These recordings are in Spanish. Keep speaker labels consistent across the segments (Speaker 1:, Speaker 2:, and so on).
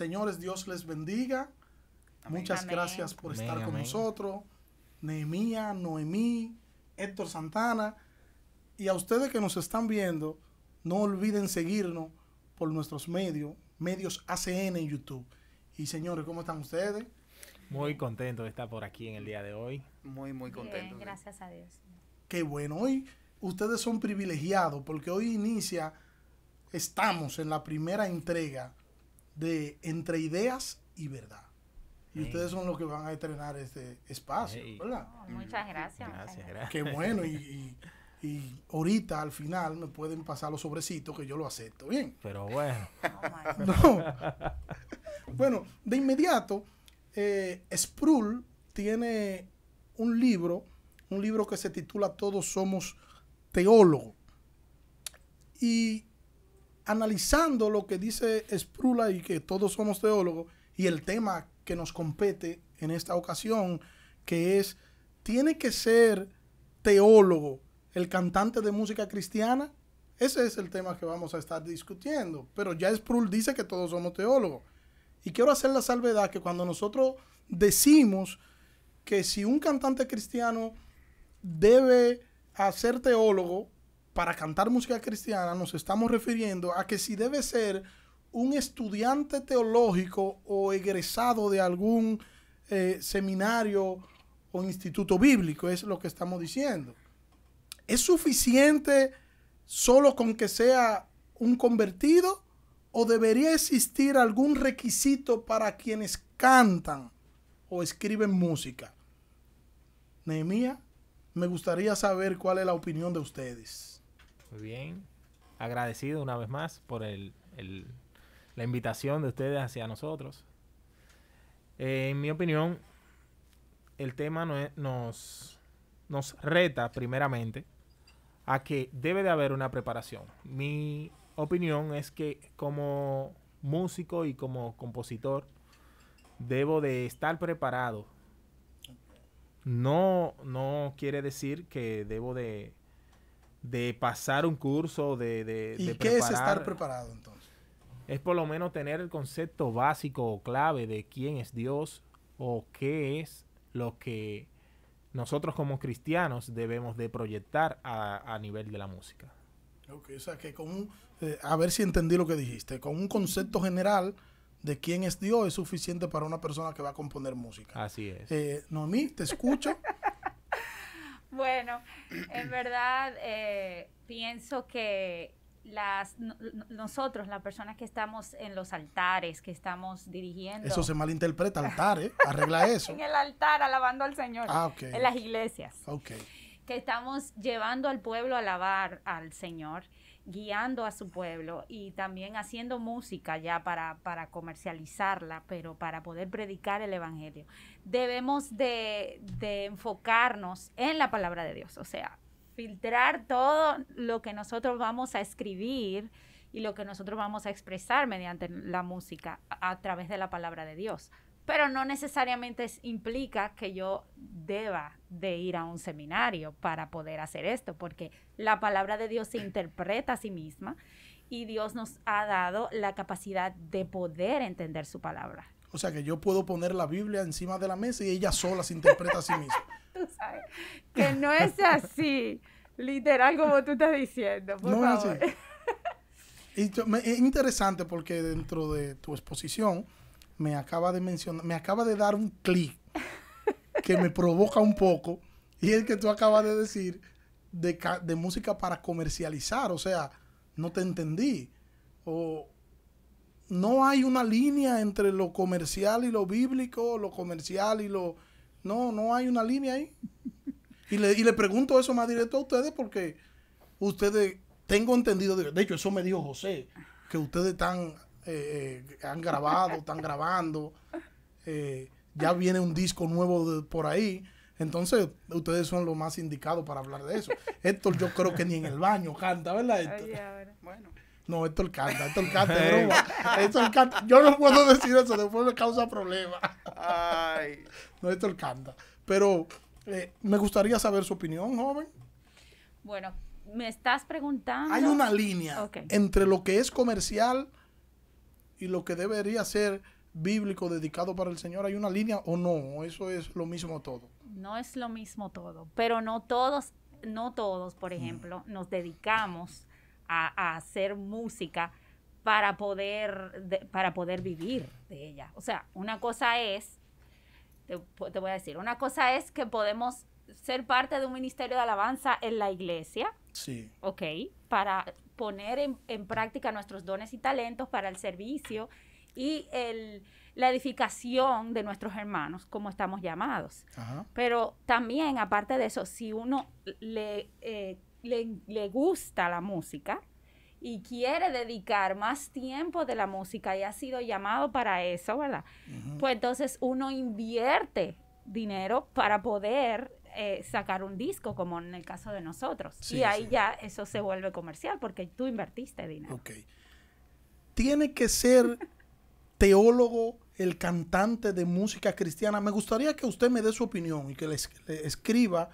Speaker 1: Señores, Dios les bendiga. Muchas gracias por estar con nosotros. Nehemía, Noemí, Héctor Santana. Y a ustedes que nos están viendo, no olviden seguirnos por nuestros medios, medios ACN en YouTube. Y señores, ¿cómo están ustedes?
Speaker 2: Muy contento de estar por aquí en el día de hoy.
Speaker 3: Muy, muy contento.
Speaker 4: gracias a Dios.
Speaker 1: Qué bueno. Hoy ustedes son privilegiados porque hoy inicia, estamos en la primera entrega de Entre Ideas y Verdad. Y ustedes son los que van a estrenar este espacio, ¿verdad?
Speaker 4: muchas gracias. Gracias,
Speaker 1: Qué bueno. Y, ahorita al final me pueden pasar los sobrecitos que yo lo acepto. Bien.
Speaker 2: Pero bueno.
Speaker 1: no. bueno, de inmediato, eh, Sproul tiene un libro, un libro que se titula Todos somos teólogos. Y analizando lo que dice Sproul y que todos somos teólogos, y el tema que nos compete en esta ocasión, que es, ¿tiene que ser teólogo el cantante de música cristiana? Ese es el tema que vamos a estar discutiendo. Pero ya Sproul dice que todos somos teólogos. Y quiero hacer la salvedad que cuando nosotros decimos que si un cantante cristiano debe hacer teólogo para cantar música cristiana, nos estamos refiriendo a que si debe ser un estudiante teológico o egresado de algún eh, seminario o instituto bíblico, es lo que estamos diciendo. ¿Es suficiente solo con que sea un convertido o debería existir algún requisito para quienes cantan o escriben música? Nehemia, me gustaría saber cuál es la opinión de ustedes.
Speaker 2: Muy bien. Agradecido una vez más por el la invitación de ustedes hacia nosotros. Eh, en mi opinión, el tema nos, nos reta primeramente a que debe de haber una preparación. Mi opinión es que como músico y como compositor debo de estar preparado. No, no quiere decir que debo de, de pasar un curso de, de,
Speaker 1: ¿Y qué es estar preparado entonces?
Speaker 2: es por lo menos tener el concepto básico o clave de quién es Dios o qué es lo que nosotros como cristianos debemos de proyectar a, nivel de la música.
Speaker 1: Ok, o sea que con un, eh, a ver si entendí lo que dijiste, con un concepto general de quién es Dios es suficiente para una persona que va a componer música.
Speaker 2: Así es.
Speaker 1: Eh, Noemí, te escucho.
Speaker 4: bueno, en verdad eh, pienso que las nosotros, las personas que estamos en los altares, que estamos dirigiendo.
Speaker 1: Eso se malinterpreta, altar, ¿eh? Arregla eso.
Speaker 4: en el altar, alabando al Señor.
Speaker 1: Ah,
Speaker 4: en las iglesias.
Speaker 1: Ok.
Speaker 4: Que estamos llevando al pueblo a alabar al Señor, guiando a su pueblo y también haciendo música ya para, para comercializarla, pero para poder predicar el Evangelio. Debemos de, de enfocarnos en la palabra de Dios, o sea, filtrar todo lo que nosotros vamos a escribir y lo que nosotros vamos a expresar mediante la música a, través de la palabra de Dios. Pero no necesariamente implica que yo deba de ir a un seminario para poder hacer esto, porque la palabra de Dios se interpreta a sí misma y Dios nos ha dado la capacidad de poder entender su palabra.
Speaker 1: O sea que yo puedo poner la Biblia encima de la mesa y ella sola se interpreta a sí misma.
Speaker 4: tú sabes que no es así, literal como tú estás diciendo, por no favor. Es así.
Speaker 1: Y es interesante porque dentro de tu exposición me acaba de mencionar, me acaba de dar un clic que me provoca un poco y es que tú acabas de decir de, de música para comercializar, o sea, no te entendí. O, no hay una línea entre lo comercial y lo bíblico, lo comercial y lo... No, no hay una línea ahí. Y le, y le pregunto eso más directo a ustedes porque ustedes, tengo entendido, de, hecho eso me dijo José, que ustedes están, eh, eh, han grabado, están grabando, eh, ya viene un disco nuevo por ahí. Entonces, ustedes son los más indicados para hablar de eso. Héctor, yo creo que ni en el baño canta, ¿verdad, Héctor? bueno. No, esto el canta, esto el canta, broma. Esto el canta. Yo no puedo decir eso, después me causa problemas. Ay. No, esto el canta. Pero eh, me gustaría saber su opinión, joven.
Speaker 4: Bueno, me estás preguntando.
Speaker 1: Hay una línea entre lo que es comercial y lo que debería ser bíblico dedicado para el Señor, ¿hay una línea o no? ¿Eso es lo mismo todo?
Speaker 4: No es lo mismo todo, pero no todos, no todos, por ejemplo, nos dedicamos a, hacer música para poder, para poder vivir de ella. O sea, una cosa es, te, te voy a decir, una cosa es que podemos ser parte de un ministerio de alabanza en la iglesia.
Speaker 1: Sí.
Speaker 4: Ok, para poner en, práctica nuestros dones y talentos para el servicio y el, la edificación de nuestros hermanos, como estamos llamados. Pero también, aparte de eso, si uno le, eh, le, gusta la música y quiere dedicar más tiempo de la música y ha sido llamado para eso, ¿verdad? Pues entonces uno invierte dinero para poder eh, sacar un disco, como en el caso de nosotros. y ahí ya eso se vuelve comercial porque tú invertiste dinero.
Speaker 1: Ok. Tiene que ser teólogo el cantante de música cristiana. Me gustaría que usted me dé su opinión y que le, escriba,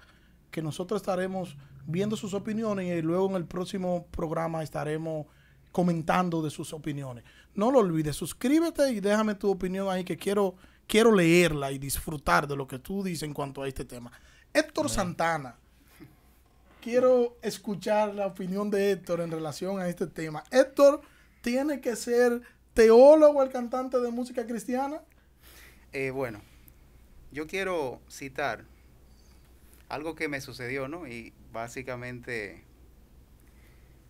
Speaker 1: que nosotros estaremos viendo sus opiniones y luego en el próximo programa estaremos comentando de sus opiniones. No lo olvides, suscríbete y déjame tu opinión ahí que quiero, quiero leerla y disfrutar de lo que tú dices en cuanto a este tema. Héctor Santana. Quiero escuchar la opinión de Héctor en relación a este tema. Héctor, ¿tiene que ser teólogo el cantante de música cristiana?
Speaker 3: Eh, bueno, yo quiero citar algo que me sucedió, ¿no? Y básicamente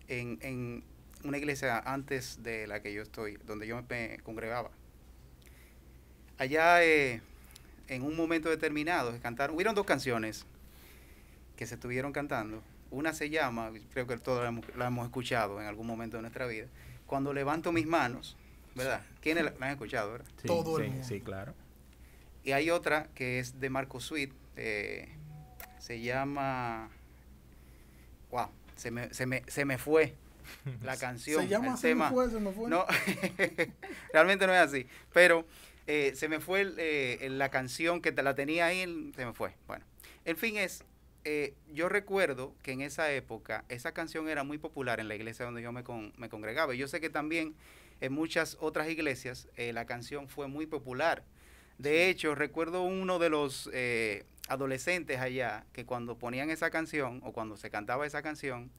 Speaker 3: en, en una iglesia antes de la que yo estoy, donde yo me congregaba. Allá eh, en un momento determinado se cantaron, hubieron dos canciones que se estuvieron cantando. Una se llama, creo que todos la hemos, escuchado en algún momento de nuestra vida, Cuando levanto mis manos, ¿verdad? ¿Quiénes la, han escuchado, verdad?
Speaker 2: Sí, Todo el mundo. Sí, claro.
Speaker 3: Y hay otra que es de Marco Sweet, eh, se llama, wow, se me, se me, se me fue la canción.
Speaker 1: Se llama se Me fue, se me fue.
Speaker 3: No, realmente no es así, pero eh, se me fue eh, la canción que te la tenía ahí, se me fue. Bueno, el fin es, eh, yo recuerdo que en esa época esa canción era muy popular en la iglesia donde yo me, me congregaba. Y yo sé que también en muchas otras iglesias la canción fue muy popular. De hecho, recuerdo uno de los adolescentes allá que cuando ponían esa canción o cuando se cantaba esa canción,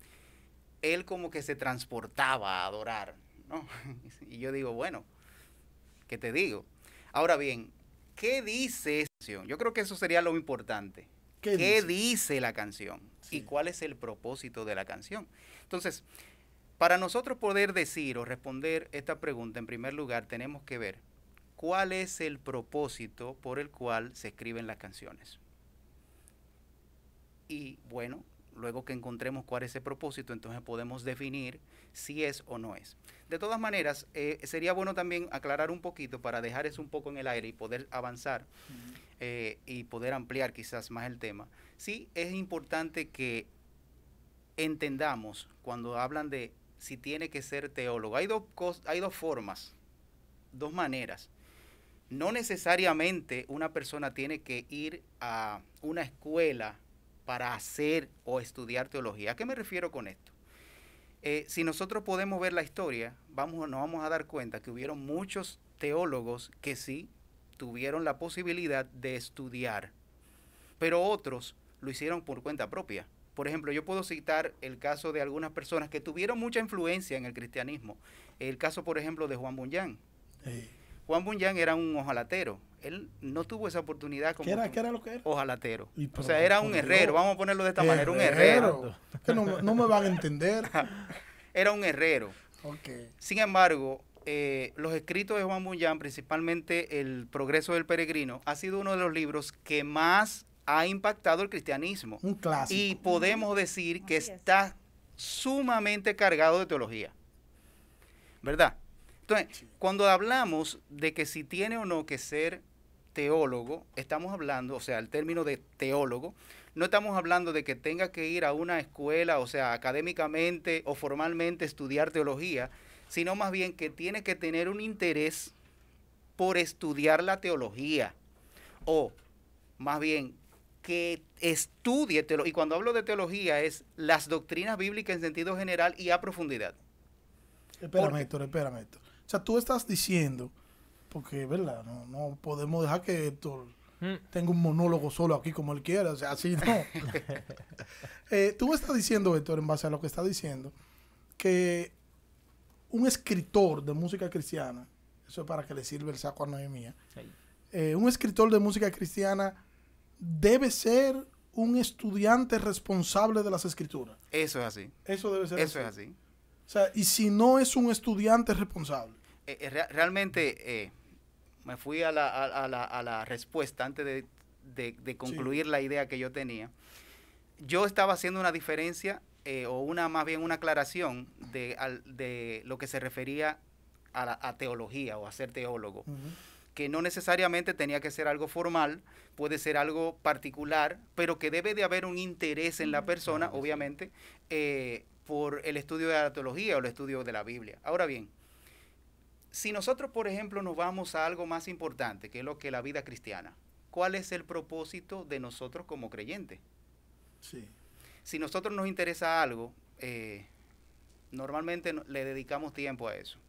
Speaker 3: él como que se transportaba a adorar. ¿no? y yo digo, bueno, ¿qué te digo? Ahora bien, ¿qué dice esa canción? Yo creo que eso sería lo importante. ¿Qué, dice? la canción? ¿Y cuál es el propósito de la canción? Entonces, para nosotros poder decir o responder esta pregunta, en primer lugar, tenemos que ver cuál es el propósito por el cual se escriben las canciones. Y bueno, luego que encontremos cuál es ese propósito, entonces podemos definir si es o no es. De todas maneras, eh, sería bueno también aclarar un poquito para dejar eso un poco en el aire y poder avanzar eh, y poder ampliar quizás más el tema. Sí, es importante que entendamos cuando hablan de si tiene que ser teólogo. Hay dos, hay dos formas, dos maneras. No necesariamente una persona tiene que ir a una escuela para hacer o estudiar teología. ¿A qué me refiero con esto? Eh, si nosotros podemos ver la historia, vamos, nos vamos a dar cuenta que hubieron muchos teólogos que sí tuvieron la posibilidad de estudiar, pero otros lo hicieron por cuenta propia. Por ejemplo, yo puedo citar el caso de algunas personas que tuvieron mucha influencia en el cristianismo. El caso, por ejemplo, de Juan Bunyan. Juan Bunyan era un ojalatero. Él no tuvo esa oportunidad como.
Speaker 1: ¿Qué era, ¿qué era lo que era?
Speaker 3: Ojalatero. o sea, era un herrero, vamos a ponerlo de esta manera, un herrero.
Speaker 1: Que no, no, me van a entender.
Speaker 3: era un herrero.
Speaker 1: Okay.
Speaker 3: Sin embargo, eh, los escritos de Juan Bunyan, principalmente El Progreso del Peregrino, ha sido uno de los libros que más ha impactado el cristianismo.
Speaker 1: Un clásico.
Speaker 3: Y podemos decir que está sumamente cargado de teología. ¿Verdad? Entonces, cuando hablamos de que si tiene o no que ser teólogo, estamos hablando, o sea, el término de teólogo, no estamos hablando de que tenga que ir a una escuela, o sea, académicamente o formalmente estudiar teología, sino más bien que tiene que tener un interés por estudiar la teología, o más bien que estudie teología. Y cuando hablo de teología es las doctrinas bíblicas en sentido general y a profundidad.
Speaker 1: Espérame, Héctor, espérame, Héctor O sea, tú estás diciendo, porque, ¿verdad? No, no podemos dejar que Héctor
Speaker 2: Mm,
Speaker 1: tenga un monólogo solo aquí como él quiera. O sea, así no. Eh, tú me estás diciendo, Héctor, en base a lo que estás diciendo, que un escritor de música cristiana, eso es para que le sirva el saco a Noemía, eh, un escritor de música cristiana debe ser un estudiante responsable de las escrituras.
Speaker 3: Eso es así.
Speaker 1: Eso debe ser
Speaker 3: Eso es así.
Speaker 1: O sea, y si no es un estudiante responsable.
Speaker 3: Eh, eh, rea- realmente eh, me fui a la, a, a la, a la respuesta antes de, de- de concluir la idea que yo tenía. Yo estaba haciendo una diferencia eh, o una más bien una aclaración de, al- de lo que se refería a, la, a teología o a ser teólogo. que no necesariamente tenía que ser algo formal, puede ser algo particular, pero que debe de haber un interés en la persona, obviamente, eh, por el estudio de la teología o el estudio de la Biblia. Ahora bien, si nosotros, por ejemplo, nos vamos a algo más importante, que es lo que es la vida cristiana, ¿cuál es el propósito de nosotros como creyentes?
Speaker 1: Sí.
Speaker 3: Si nosotros nos interesa algo, eh, normalmente no- le dedicamos tiempo a eso.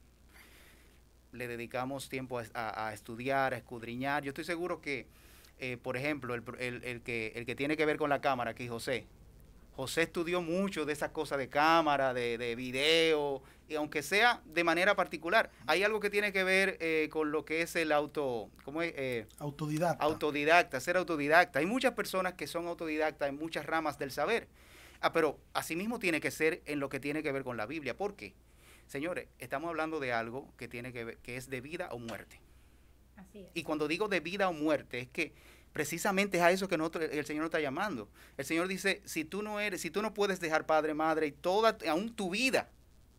Speaker 3: Le dedicamos tiempo a, a- a estudiar, a escudriñar. Yo estoy seguro que, eh, por ejemplo, el, el- el que, el que tiene que ver con la cámara, aquí José, José estudió mucho de esas cosas de cámara, de, de video, y aunque sea de manera particular, hay algo que tiene que ver eh, con lo que es el auto, ¿cómo es? Eh,
Speaker 1: Autodidacta.
Speaker 3: autodidacta, ser autodidacta. Hay muchas personas que son autodidactas en muchas ramas del saber. Ah, pero asimismo tiene que ser en lo que tiene que ver con la Biblia. ¿Por qué? Señores, estamos hablando de algo que tiene que ver, que es de vida o muerte.
Speaker 4: Así es.
Speaker 3: Y cuando digo de vida o muerte, es que precisamente es a eso que nosotros, el Señor nos está llamando. El Señor dice, si tú no eres, si tú no puedes dejar padre, madre y toda, aún tu vida,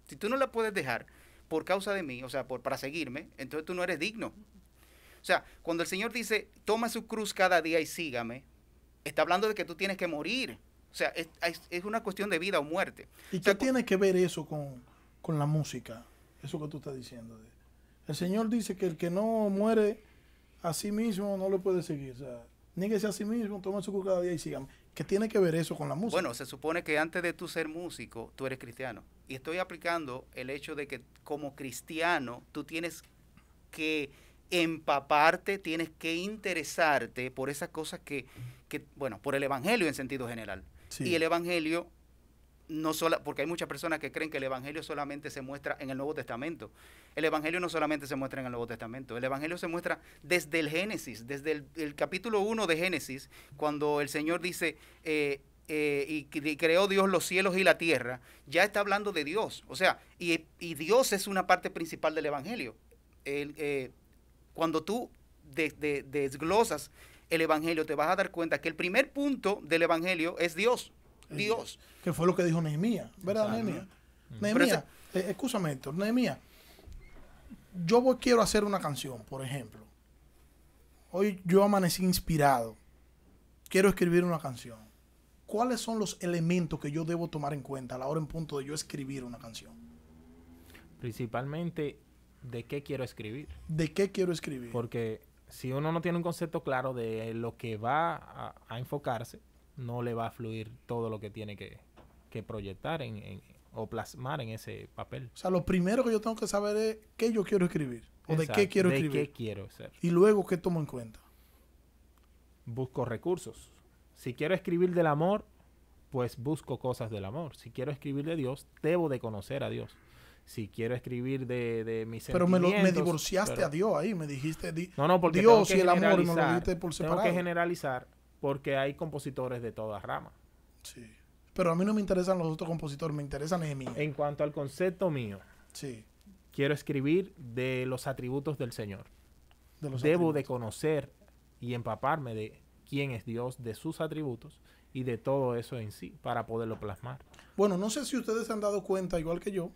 Speaker 3: si tú no la puedes dejar por causa de mí, o sea, por, para seguirme, entonces tú no eres digno. O sea, cuando el Señor dice, toma su cruz cada día y sígame, está hablando de que tú tienes que morir. O sea, es, es- una cuestión de vida o muerte.
Speaker 1: ¿Y
Speaker 3: O sea,
Speaker 1: qué tiene que ver eso con, con la música? Eso que tú estás diciendo. El Señor dice que el que no muere a sí mismo no lo puede seguir. O sea, níguese a sí mismo, tome su cada día y sígame. ¿Qué tiene que ver eso con la música?
Speaker 3: Bueno, se supone que antes de tú ser músico, tú eres cristiano. Y estoy aplicando el hecho de que como cristiano, tú tienes que empaparte, tienes que interesarte por esas cosas que, que, bueno, por el Evangelio en sentido general.
Speaker 1: Sí.
Speaker 3: Y el Evangelio, no solo, porque hay muchas personas que creen que el Evangelio solamente se muestra en el Nuevo Testamento. El Evangelio no solamente se muestra en el Nuevo Testamento, el Evangelio se muestra desde el Génesis, desde el, capítulo 1 de Génesis, cuando el Señor dice, eh, eh, y cre- creó Dios los cielos y la tierra, ya está hablando de Dios. O sea, y, y Dios es una parte principal del Evangelio. El, eh, cuando tú de- desglosas el Evangelio, te vas a dar cuenta que el primer punto del Evangelio es Dios. Dios.
Speaker 1: Que fue lo que dijo Nehemías, ¿verdad. Nehemías?
Speaker 3: Pero
Speaker 1: Nehemías, eh, escúchame, Héctor, Nehemías, yo voy- quiero hacer una canción, por ejemplo. Hoy yo amanecí inspirado. Quiero escribir una canción. ¿Cuáles son los elementos que yo debo tomar en cuenta a la hora en punto de yo escribir una canción?
Speaker 2: Principalmente, ¿de qué quiero escribir?
Speaker 1: ¿De qué quiero escribir?
Speaker 2: Porque si uno no tiene un concepto claro de lo que va a, a enfocarse, no le va a fluir todo lo que tiene que, que proyectar en, en- o plasmar en ese papel.
Speaker 1: O sea, lo primero que yo tengo que saber es qué yo quiero escribir o de qué quiero
Speaker 2: de
Speaker 1: escribir.
Speaker 2: qué quiero ser.
Speaker 1: Y luego qué tomo en cuenta.
Speaker 2: Busco recursos. Si quiero escribir del amor, pues busco cosas del amor. Si quiero escribir de Dios, debo de conocer a Dios. Si quiero escribir de, de mis
Speaker 1: Pero me, lo- me
Speaker 2: sentimientos,
Speaker 1: divorciaste
Speaker 2: pero-
Speaker 1: a Dios ahí, me dijiste di-
Speaker 2: No, no, porque
Speaker 1: Dios
Speaker 2: tengo que
Speaker 1: y el amor y me lo dijiste por
Speaker 2: Tengo
Speaker 1: separado.
Speaker 2: que generalizar porque hay compositores de todas ramas.
Speaker 1: Sí. Pero a mí no me interesan los otros compositores, me interesa Nehemías.
Speaker 2: En cuanto al concepto mío,
Speaker 1: Sí.
Speaker 2: quiero escribir de los atributos del Señor.
Speaker 1: De los
Speaker 2: Debo de
Speaker 1: atributos.
Speaker 2: conocer y empaparme de quién es Dios, de sus atributos y de todo eso en sí para poderlo plasmar.
Speaker 1: Bueno, no sé si ustedes se han dado cuenta, igual que yo,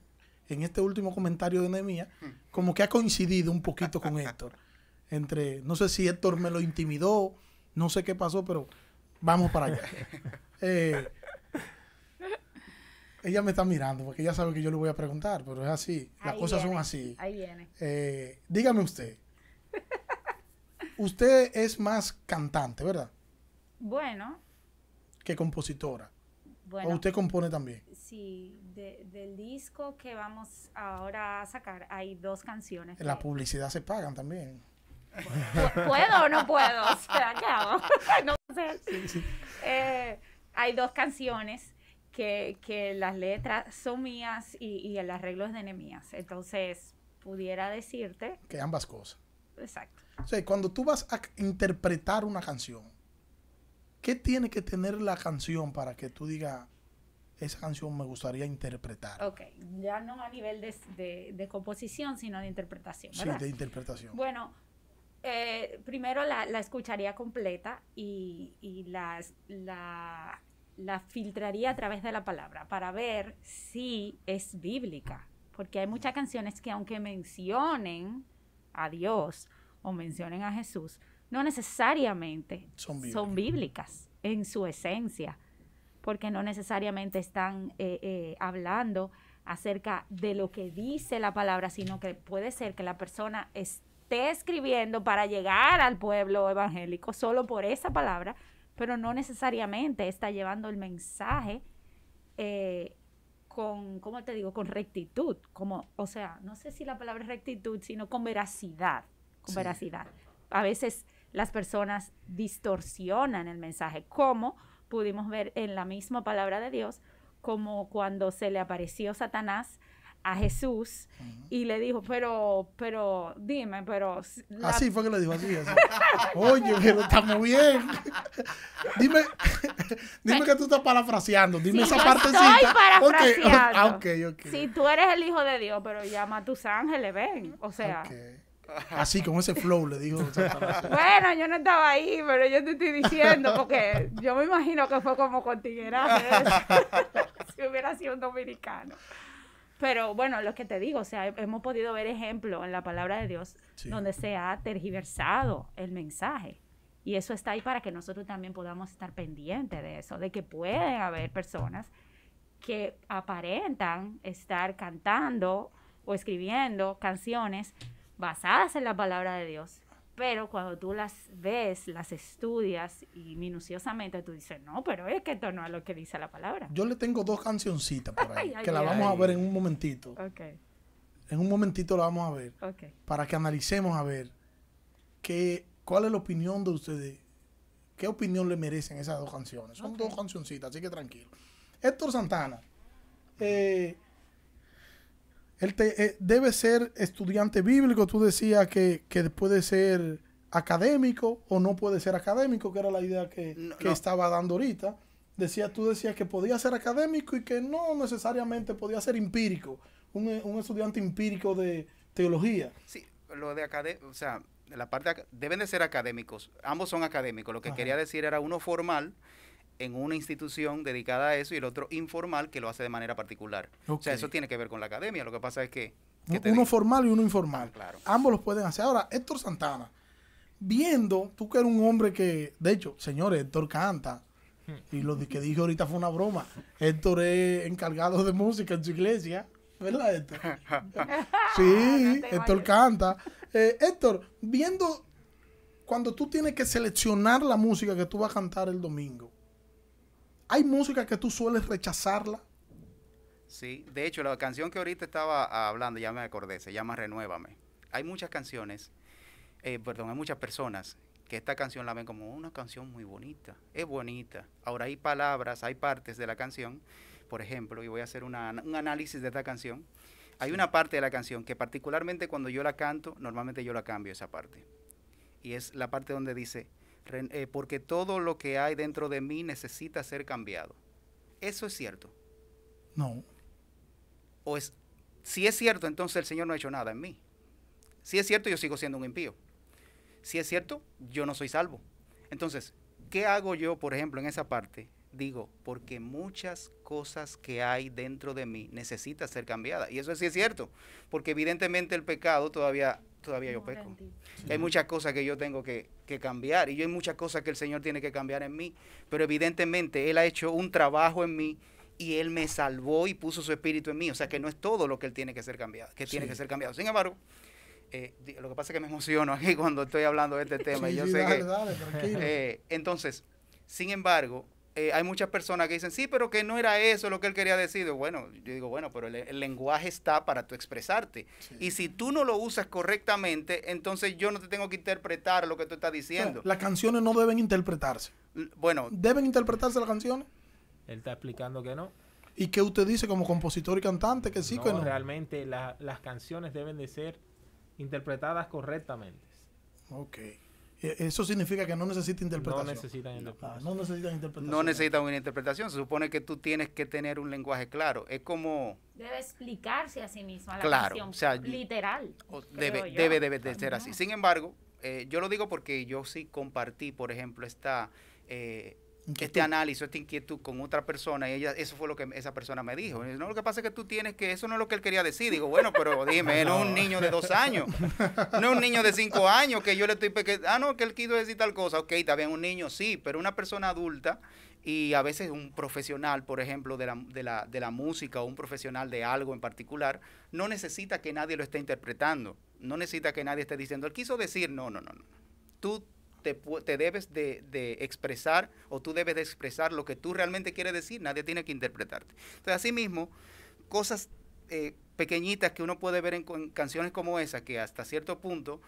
Speaker 1: en este último comentario de Nehemías, como que ha coincidido un poquito con Héctor. Entre, no sé si Héctor me lo intimidó, no sé qué pasó, pero vamos para allá. Eh, ella me está mirando porque ella sabe que yo le voy a preguntar, pero es así. Las
Speaker 4: Ahí
Speaker 1: cosas son así.
Speaker 4: Ahí viene.
Speaker 1: Eh, dígame usted. Usted es más cantante, ¿verdad?
Speaker 4: Bueno,
Speaker 1: Que compositora.
Speaker 4: bueno.
Speaker 1: O usted compone también.
Speaker 4: Sí, de- del disco que vamos ahora a sacar hay dos canciones.
Speaker 1: La
Speaker 4: que-
Speaker 1: publicidad se pagan también.
Speaker 4: ¿Pu- ¿Puedo o no puedo? O sea, ¿qué hago? no sé. Eh, hay dos canciones que, que las letras son mías y, y el arreglo es de Nehemías. Entonces, pudiera decirte,
Speaker 1: Que ambas cosas.
Speaker 4: exacto.
Speaker 1: O sea, cuando tú vas a interpretar una canción, ¿qué tiene que tener la canción para que tú digas, esa canción me gustaría interpretar?
Speaker 4: Ok, ya no a nivel de, de- de composición, sino de interpretación.
Speaker 1: Sí, de interpretación.
Speaker 4: Bueno, eh, primero la, la escucharía completa y, y las- la, la filtraría a través de la palabra para ver si es bíblica. Porque hay muchas canciones que aunque mencionen a Dios o mencionen a Jesús, no necesariamente
Speaker 1: Son bíblicas.
Speaker 4: son bíblicas en su esencia, porque no necesariamente están eh, eh, hablando acerca de lo que dice la palabra, sino que puede ser que la persona esté escribiendo para llegar al pueblo evangélico solo por esa palabra, pero no necesariamente está llevando el mensaje eh, con, ¿cómo te digo? Con rectitud, como, o sea, no sé si la palabra es rectitud, sino con veracidad, con
Speaker 1: Sí.
Speaker 4: veracidad. A veces las personas distorsionan el mensaje, como pudimos ver en la misma palabra de Dios, como cuando se le apareció Satanás a Jesús y le dijo, pero, pero, dime, pero... la-
Speaker 1: Así fue que le dijo así. así. Oye, pero estamos bien. dime, dime que tú estás parafraseando. Dime
Speaker 4: Sí,
Speaker 1: esa partecita.
Speaker 4: estoy parafraseando.
Speaker 1: Ah.
Speaker 4: Si tú eres el hijo de Dios, pero llama a tus ángeles, ven. O sea.
Speaker 1: Así, con ese flow, le dijo
Speaker 4: bueno, yo no estaba ahí, pero yo te estoy diciendo, porque yo me imagino que fue como con tigueraje eso, si hubiera sido un dominicano. Pero bueno, lo que te digo, o sea, hemos podido ver ejemplos en la palabra de Dios
Speaker 1: Sí.
Speaker 4: donde se ha tergiversado el mensaje. Y eso está ahí para que nosotros también podamos estar pendientes de eso, de que pueden haber personas que aparentan estar cantando o escribiendo canciones basadas en la palabra de Dios, pero cuando tú las ves, las estudias y minuciosamente tú dices, no, pero es que esto no es lo que dice la palabra.
Speaker 1: Yo le tengo dos cancioncitas por ahí,
Speaker 4: Ay, ay,
Speaker 1: que la
Speaker 4: ay.
Speaker 1: vamos a ver en un momentito.
Speaker 4: Ok,
Speaker 1: En un momentito la vamos a ver.
Speaker 4: ok.
Speaker 1: Para que analicemos a ver qué, cuál es la opinión de ustedes. ¿Qué opinión le merecen esas dos canciones? Son dos cancioncitas, así que tranquilo. Héctor Santana. eh, él te- eh, debe ser estudiante bíblico. Tú decías que, que puede ser académico o no puede ser académico, que era la idea que,
Speaker 3: No,
Speaker 1: que
Speaker 3: no.
Speaker 1: estaba dando ahorita. Decía, tú decías que podía ser académico y que no necesariamente podía ser empírico, un, un estudiante empírico de teología.
Speaker 3: Sí, lo de académico, o sea, la parte deben de ser académicos. Ambos son académicos. Lo que
Speaker 1: Ajá.
Speaker 3: quería decir era uno formal en una institución dedicada a eso y el otro informal que lo hace de manera particular. O sea, eso tiene que ver con la academia. Lo que pasa es que... ¿qué
Speaker 1: Un-
Speaker 3: te
Speaker 1: uno
Speaker 3: digo?
Speaker 1: formal y uno informal.
Speaker 3: Ah, claro.
Speaker 1: Ambos los pueden hacer. Ahora, Héctor Santana, viendo, tú que eres un hombre que, de hecho, señores, Héctor canta. Y lo que dije ahorita fue una broma. Héctor es encargado de música en su iglesia. ¿Verdad, Héctor? Sí,
Speaker 4: No
Speaker 1: Héctor canta. Eh, Héctor, viendo cuando tú tienes que seleccionar la música que tú vas a cantar el domingo, ¿hay música que tú sueles rechazarla?
Speaker 3: Sí, de hecho, la canción que ahorita estaba hablando, ya me acordé, se llama Renuévame. Hay muchas canciones, eh, perdón, hay muchas personas que esta canción la ven como una canción muy bonita, es bonita. Ahora hay palabras, hay partes de la canción, por ejemplo, y voy a hacer una- un análisis de esta canción. Hay una parte de la canción que particularmente cuando yo la canto, normalmente yo la cambio esa parte. Y es la parte donde dice, "Ren- eh, porque todo lo que hay dentro de mí necesita ser cambiado. Eso es cierto
Speaker 1: No.
Speaker 3: o es, si es cierto, entonces el Señor no ha hecho nada en mí. Si es cierto, yo sigo siendo un impío. Si es cierto, yo no soy salvo. Entonces, ¿qué hago yo, por ejemplo, en esa parte? Digo, porque muchas cosas que hay dentro de mí necesitan ser cambiadas. Y eso sí es cierto, porque evidentemente el pecado todavía, todavía yo peco. Hay muchas cosas que yo tengo que, que cambiar y yo hay muchas cosas que el Señor tiene que cambiar en mí, pero evidentemente Él ha hecho un trabajo en mí y Él me salvó y puso su espíritu en mí, o sea que no es todo lo que Él tiene que ser cambiado, que tiene que ser cambiado. Sin embargo, eh, lo que pasa es que me emociono aquí cuando estoy hablando de este tema y
Speaker 1: Sí,
Speaker 3: yo
Speaker 1: sí,
Speaker 3: sé
Speaker 1: dale,
Speaker 3: que...
Speaker 1: dale, tranquilo.
Speaker 3: Eh, entonces, sin embargo, eh, hay muchas personas que dicen, sí, pero que no era eso lo que él quería decir. Bueno, yo digo, bueno, pero el, el lenguaje está para tú expresarte. Y si tú no lo usas correctamente, entonces yo no te tengo que interpretar lo que tú estás diciendo.
Speaker 1: las canciones no deben interpretarse.
Speaker 3: Bueno.
Speaker 1: ¿Deben interpretarse las canciones?
Speaker 2: Él está explicando que no.
Speaker 1: ¿Y qué usted dice como compositor y cantante? Que sí,
Speaker 2: no,
Speaker 1: que no.
Speaker 2: Realmente las canciones deben de ser interpretadas correctamente.
Speaker 1: Ok. E, eso significa que no necesita interpretación.
Speaker 2: No necesitan interpretación.
Speaker 1: no necesitan interpretación.
Speaker 3: No necesitan una interpretación. Se supone que tú tienes que tener un lenguaje claro. Es como...
Speaker 4: Debe explicarse a sí misma la
Speaker 3: claro.
Speaker 4: O sea, literal.
Speaker 3: Debe, debe, debe de ser así. Sin embargo, eh, yo lo digo porque yo sí compartí, por ejemplo, esta... Eh, este análisis, esta inquietud con otra persona y ella, eso fue lo que esa persona me dijo. No, lo que pasa es que tú tienes que, eso no es lo que él quería decir. Digo, bueno, pero dime, no es un niño de dos años, no es un niño de cinco años que yo le estoy, pequeño. ah, no, que él quiso decir tal cosa, ok, está bien, un niño sí, pero una persona adulta y a veces un profesional, por ejemplo, de la, de la, de la música o un profesional de algo en particular, no necesita que nadie lo esté interpretando, no necesita que nadie esté diciendo, él quiso decir, no, no, no, no. Tú te, debes de, expresar o tú debes de expresar lo que tú realmente quieres decir, nadie tiene que interpretarte. Entonces, asimismo, cosas eh, pequeñitas que uno puede ver en, canciones como esa, que hasta cierto punto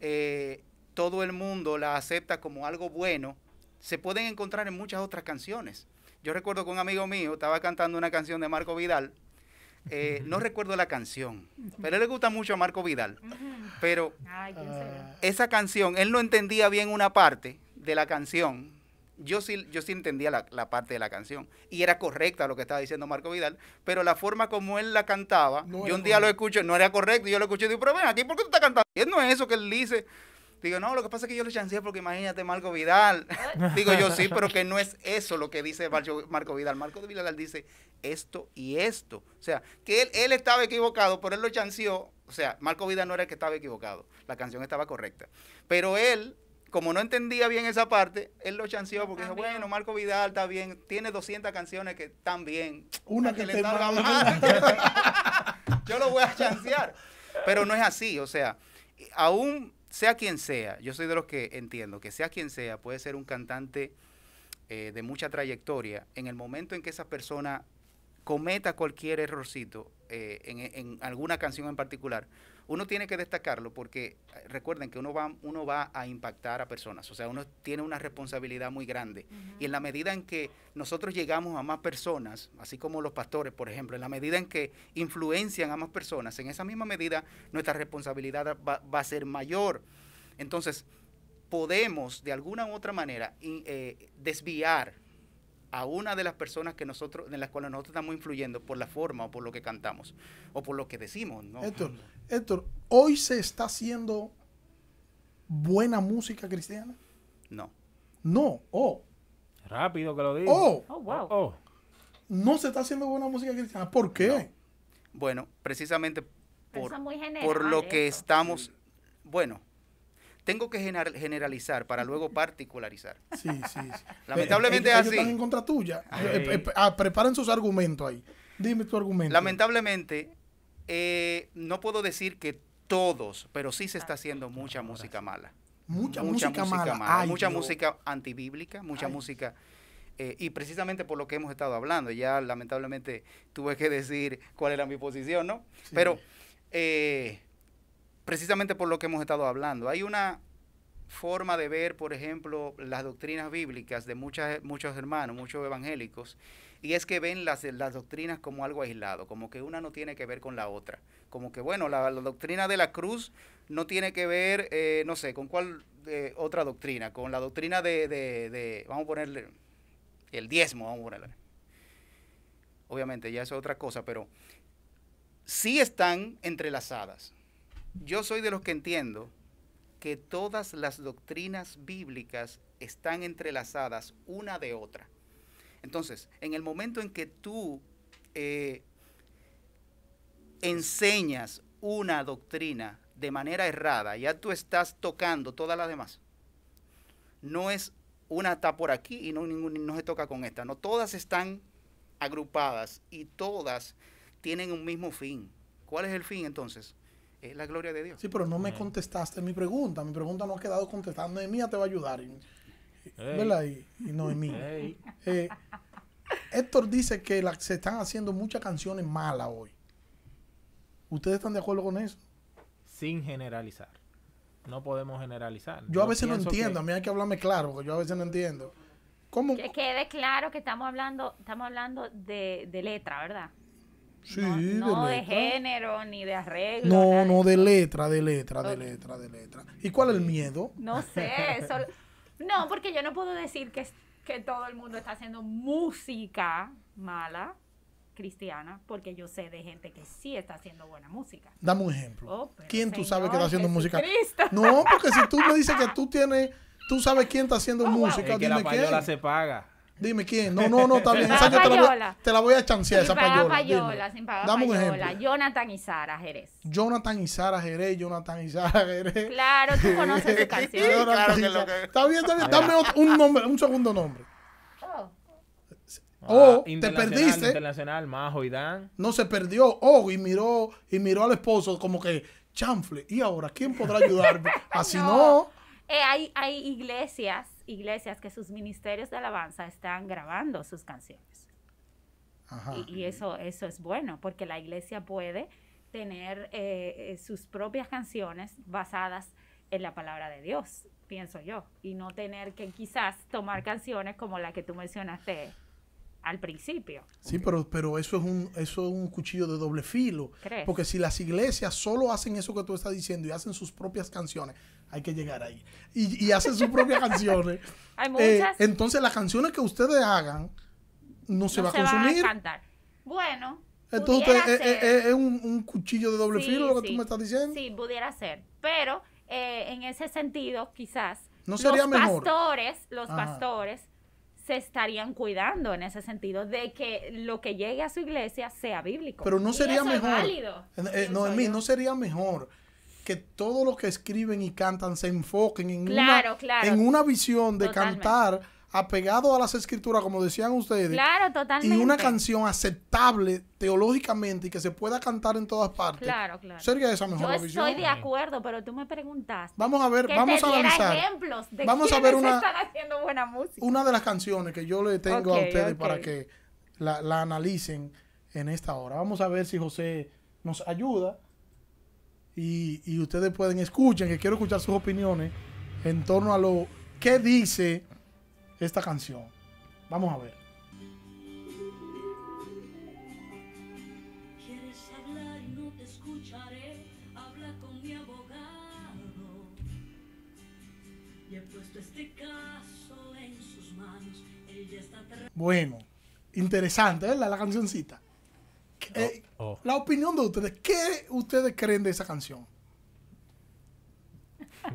Speaker 3: eh, todo el mundo la acepta como algo bueno, se pueden encontrar en muchas otras canciones. Yo recuerdo que un amigo mío estaba cantando una canción de Marco Vidal, eh, no recuerdo la canción, pero a él le gusta mucho a Marco Vidal. Pero esa canción, él no entendía bien una parte de la canción. Yo sí, yo sí entendía la, parte de la canción y era correcta lo que estaba diciendo Marco Vidal, pero la forma como él la cantaba, yo un día lo escucho, no era correcto, y yo lo escuché y digo, pero ven aquí, ¿por qué tú estás cantando? Y no es eso que él dice. Digo, no, lo que pasa es que yo lo chanceé porque imagínate Marco Vidal. Digo yo, sí, pero que no es eso lo que dice Marco Vidal. Marco Vidal dice esto y esto. O sea, que él, él estaba equivocado, pero él lo chanceó. O sea, Marco Vidal no era el que estaba equivocado. La canción estaba correcta. Pero él, como no entendía bien esa parte, él lo chanceó porque dijo, bueno, Marco Vidal está bien, tiene 200 canciones que están bien.
Speaker 1: Una que, le salga
Speaker 3: mal. yo lo voy a chancear. Pero no es así, o sea, aún sea quien sea, yo soy de los que entiendo que sea quien sea, puede ser un cantante eh, de mucha trayectoria, en el momento en que esa persona cometa cualquier errorcito eh, en, alguna canción en particular, uno tiene que destacarlo porque eh, recuerden que uno va, uno va a impactar a personas, o sea, uno tiene una responsabilidad muy grande. Y en la medida en que nosotros llegamos a más personas, así como los pastores, por ejemplo, en la medida en que influencian a más personas, en esa misma medida nuestra responsabilidad va, a ser mayor. Entonces, podemos de alguna u otra manera eh, desviar a una de las personas que nosotros, en las cuales nosotros estamos influyendo por la forma o por lo que cantamos o por lo que decimos. ¿no?
Speaker 1: Héctor, Héctor, ¿hoy se está haciendo buena música cristiana?
Speaker 3: No.
Speaker 1: No, oh.
Speaker 2: Rápido que lo digo.
Speaker 1: Oh,
Speaker 4: oh wow. Oh.
Speaker 1: No se está haciendo buena música cristiana. ¿Por qué?
Speaker 3: Bueno, precisamente por, por lo que estamos, bueno, tengo que generalizar para luego particularizar.
Speaker 1: Sí, sí, sí.
Speaker 3: Lamentablemente es así.
Speaker 1: están en contra tuya. Eh, eh, ah, preparen sus argumentos ahí. Dime tu argumento.
Speaker 3: Lamentablemente, eh, no puedo decir que todos, pero sí se está haciendo mucha música mala.
Speaker 1: Mucha, música, mala.
Speaker 3: mucha música antibíblica, mucha música... y precisamente por lo que hemos estado hablando, ya lamentablemente tuve que decir cuál era mi posición, ¿no? Pero precisamente por lo que hemos estado hablando. Hay una forma de ver, por ejemplo, las doctrinas bíblicas de muchas, muchos hermanos, muchos evangélicos, y es que ven las, las doctrinas como algo aislado, como que una no tiene que ver con la otra. Como que, bueno, la, doctrina de la cruz no tiene que ver, eh, no sé, con cuál eh, otra doctrina, con la doctrina de, de, de, vamos a ponerle, el diezmo, vamos a ponerle. Obviamente, ya es otra cosa, pero sí están entrelazadas yo soy de los que entiendo que todas las doctrinas bíblicas están entrelazadas una de otra. Entonces, en el momento en que tú eh, enseñas una doctrina de manera errada, ya tú estás tocando todas las demás. No es una está por aquí y no, no se toca con esta. No, todas están agrupadas y todas tienen un mismo fin. ¿Cuál es el fin entonces? Es la gloria de Dios.
Speaker 1: Sí, pero no me contestaste mi pregunta. Mi pregunta no ha quedado contestada. mía te va a ayudar.
Speaker 2: Ey.
Speaker 1: ¿verdad? Y, y Noemí. Eh, Héctor dice que la- se están haciendo muchas canciones malas hoy. ¿Ustedes están de acuerdo con eso?
Speaker 2: sin generalizar. No podemos generalizar.
Speaker 1: Yo a veces no entiendo,
Speaker 2: que-
Speaker 1: a mí hay que hablarme claro, porque yo a veces no entiendo. ¿Cómo?
Speaker 4: Que quede claro que estamos hablando, estamos hablando de, de letra, ¿verdad?
Speaker 1: Sí,
Speaker 4: no no de, género ni de arreglo.
Speaker 1: No,
Speaker 4: nada
Speaker 1: no,
Speaker 4: de-
Speaker 1: de letra, de letra, de letra, de letra. ¿Y cuál es el miedo?
Speaker 4: No sé, solo- no, porque yo no puedo decir que, es- que todo el mundo está haciendo música mala, cristiana, porque yo sé de gente que sí está haciendo buena música.
Speaker 1: Dame un ejemplo.
Speaker 4: Oh,
Speaker 1: ¿Quién tú sabes que está haciendo música?
Speaker 4: Jesucristo.
Speaker 1: No, porque si tú me dices que tú tienes, tú sabes quién está haciendo
Speaker 4: Oh, wow.
Speaker 1: música,
Speaker 2: Es que
Speaker 1: dime
Speaker 2: la payola
Speaker 1: quién.
Speaker 2: se paga.
Speaker 1: Dime quién. No, no, no, está bien. Esa yo te la, voy, te la voy a chancear,
Speaker 4: Sin
Speaker 1: esa payola.
Speaker 4: payola, sin pagar
Speaker 1: Dame un
Speaker 4: payola.
Speaker 1: ejemplo.
Speaker 4: Jonathan y Sara Jerez.
Speaker 1: Jonathan y Sara Jerez, Jonathan y Sara Jerez.
Speaker 4: Claro, tú conoces su canción.
Speaker 3: Claro que lo
Speaker 1: Está bien, está bien. Dame otro- un nombre, un segundo nombre.
Speaker 4: Oh,
Speaker 1: Oh,
Speaker 2: Ah,
Speaker 1: te
Speaker 2: internacional,
Speaker 1: perdiste.
Speaker 2: Internacional, Majo y Dan.
Speaker 1: No se perdió. Oh, y miró, y miró al esposo como que, chanfle. ¿Y ahora quién podrá ayudarme? Así no.
Speaker 4: No. eh, hay, hay iglesias, iglesias que sus ministerios de alabanza están grabando sus canciones.
Speaker 1: Ajá.
Speaker 4: Y, y eso, eso es bueno, porque la iglesia puede tener eh, eh, sus propias canciones basadas en la palabra de Dios, pienso yo, y no tener que quizás tomar canciones como la que tú mencionaste al principio.
Speaker 1: Sí, pero, pero eso es un eso es un cuchillo de doble filo.
Speaker 4: ¿Crees?
Speaker 1: Porque si las iglesias solo hacen eso que tú estás diciendo y hacen sus propias canciones, hay que llegar ahí. Y, y hacen sus propias canciones.
Speaker 4: Hay
Speaker 1: eh,
Speaker 4: muchas.
Speaker 1: entonces las canciones que ustedes hagan no se
Speaker 4: no
Speaker 1: va
Speaker 4: se
Speaker 1: a
Speaker 4: van
Speaker 1: consumir.
Speaker 4: cantar. Bueno,
Speaker 1: entonces usted- eh,
Speaker 4: ser.
Speaker 1: eh, eh, es un, un cuchillo de doble
Speaker 4: Sí,
Speaker 1: filo lo que
Speaker 4: sí.
Speaker 1: tú me estás diciendo.
Speaker 4: Sí, pudiera ser. Pero eh, en ese sentido, quizás
Speaker 1: ¿No sería
Speaker 4: los
Speaker 1: mejor?
Speaker 4: pastores, los
Speaker 1: Ajá.
Speaker 4: pastores se estarían cuidando en ese sentido de que lo que llegue a su iglesia sea bíblico.
Speaker 1: Pero no
Speaker 4: Y
Speaker 1: sería
Speaker 4: es
Speaker 1: mejor.
Speaker 4: válido,
Speaker 1: Eh, eh,
Speaker 4: pienso
Speaker 1: Noemí,
Speaker 4: yo.
Speaker 1: no sería mejor que todos los que escriben y cantan se enfoquen en,
Speaker 4: Claro,
Speaker 1: una,
Speaker 4: claro.
Speaker 1: en una visión de
Speaker 4: Totalmente.
Speaker 1: cantar apegado a las escrituras, como decían ustedes,
Speaker 4: Claro,
Speaker 1: y una canción aceptable teológicamente y que se pueda cantar en todas partes.
Speaker 4: Claro, claro.
Speaker 1: Sería esa mejor
Speaker 4: Yo
Speaker 1: la visión.
Speaker 4: estoy de acuerdo, pero tú me preguntaste.
Speaker 1: Vamos a ver,
Speaker 4: que
Speaker 1: vamos
Speaker 4: te
Speaker 1: a analizar
Speaker 4: ejemplos de
Speaker 1: Vamos a ver una-
Speaker 4: están haciendo buena música.
Speaker 1: una de las canciones que yo le tengo a ustedes para que la, la analicen en esta hora. Vamos a ver si José nos ayuda y, y ustedes pueden escuchen, que quiero escuchar sus opiniones en torno a lo que dice esta canción. Vamos a ver.
Speaker 5: ¿Quieres hablar y no te escucharé? Habla con mi abogado. Y he puesto este caso en sus manos. Él ya está tra-
Speaker 1: Bueno, interesante, ¿verdad? La cancioncita. Eh,
Speaker 2: Oh.
Speaker 1: La opinión de ustedes, ¿qué ustedes creen de esa canción?